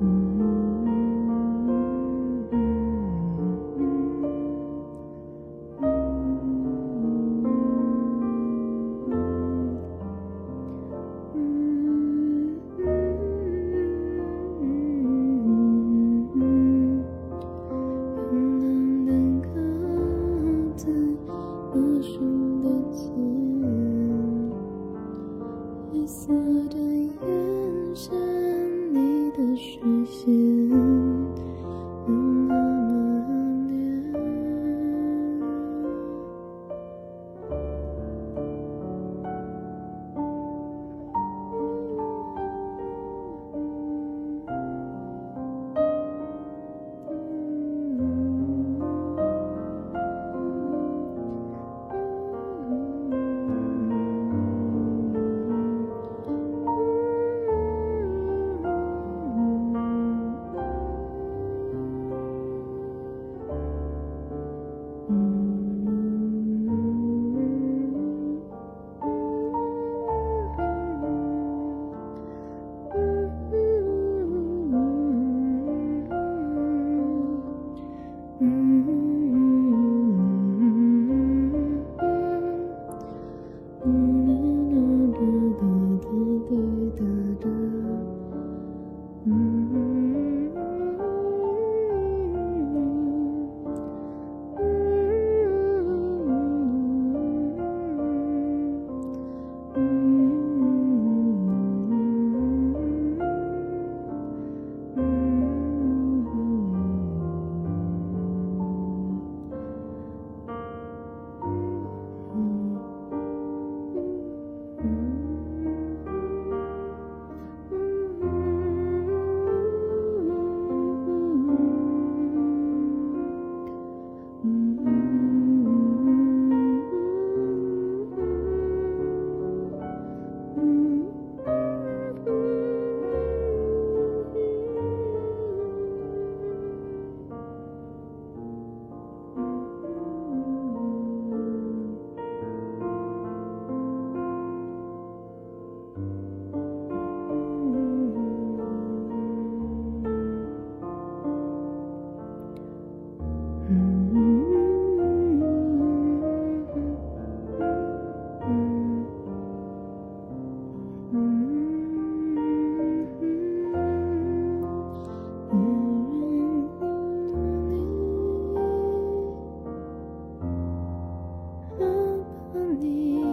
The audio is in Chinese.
嗯。you 你。